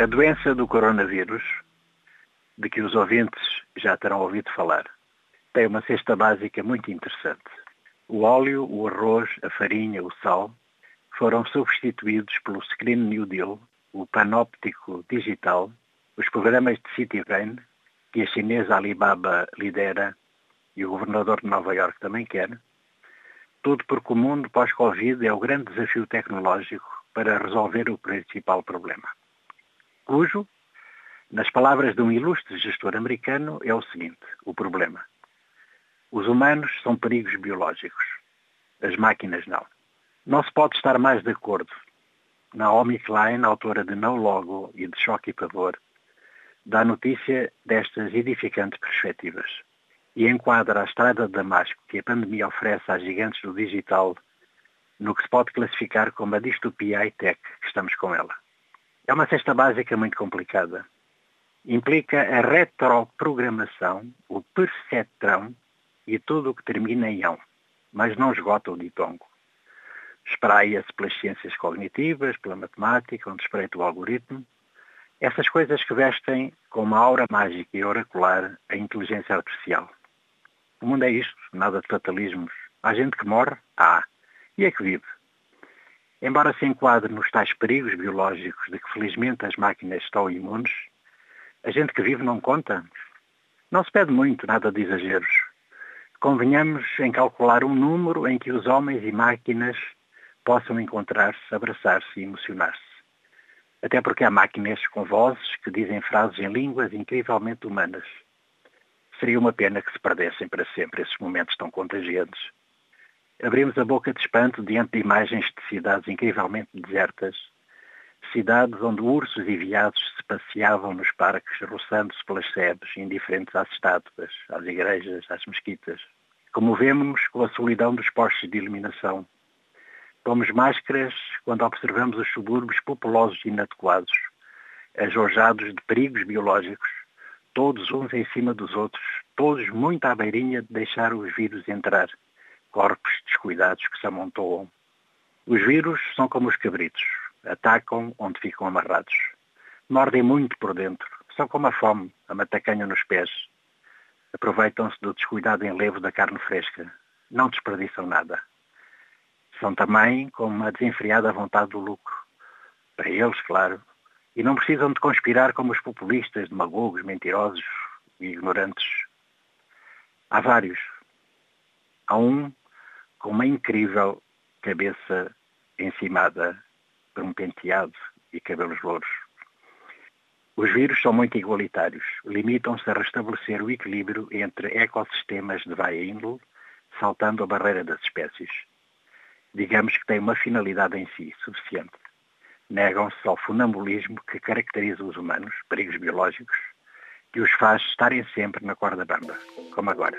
A doença do coronavírus, de que os ouvintes já terão ouvido falar, tem uma cesta básica muito interessante. O óleo, o arroz, a farinha, o sal foram substituídos pelo Screen New Deal, o panóptico digital, os programas de Citibank, que a chinesa Alibaba lidera e o governador de Nova York também quer, tudo porque o mundo pós-Covid é o grande desafio tecnológico para resolver o principal problema cujo, nas palavras de um ilustre gestor americano, é o seguinte, o problema. Os humanos são perigos biológicos, as máquinas não. Não se pode estar mais de acordo. Naomi Klein, autora de No Logo e de Choque e Pavor, dá notícia destas edificantes perspectivas e enquadra a estrada de Damasco que a pandemia oferece às gigantes do digital no que se pode classificar como a distopia high-tech que estamos com ela. É uma cesta básica muito complicada. Implica a retroprogramação, o perceptrão e tudo o que termina em ão, mas não esgota o ditongo. Espraia-se pelas ciências cognitivas, pela matemática, onde espreita o algoritmo. Essas coisas que vestem com uma aura mágica e oracular a inteligência artificial. O mundo é isto, nada de fatalismos. Há gente que morre? Há. E é que vive? Embora se enquadre nos tais perigos biológicos de que felizmente as máquinas estão imunes, a gente que vive não conta. Não se pede muito, nada de exageros. Convenhamos em calcular um número em que os homens e máquinas possam encontrar-se, abraçar-se e emocionar-se. Até porque há máquinas com vozes que dizem frases em línguas incrivelmente humanas. Seria uma pena que se perdessem para sempre esses momentos tão contagiantes abrimos a boca de espanto diante de imagens de cidades incrivelmente desertas, cidades onde ursos e viados se passeavam nos parques, roçando-se pelas sebes, indiferentes às estátuas, às igrejas, às mesquitas. Comovemos-nos com a solidão dos postos de iluminação. Pomos máscaras quando observamos os subúrbios populosos e inadequados, ajojados de perigos biológicos, todos uns em cima dos outros, todos muito à beirinha de deixar os vírus entrar corpos descuidados que se amontoam. Os vírus são como os cabritos, atacam onde ficam amarrados. Mordem muito por dentro, são como a fome, a matacanha nos pés. Aproveitam-se do descuidado enlevo da carne fresca. Não desperdiçam nada. São também como a desenfreada vontade do lucro. Para eles, claro. E não precisam de conspirar como os populistas, demagogos, mentirosos e ignorantes. Há vários. Há um com uma incrível cabeça encimada por um penteado e cabelos louros. Os vírus são muito igualitários, limitam-se a restabelecer o equilíbrio entre ecossistemas de vaia índole, saltando a barreira das espécies. Digamos que têm uma finalidade em si suficiente. Negam-se ao funambulismo que caracteriza os humanos, perigos biológicos, que os faz estarem sempre na corda bamba, como agora.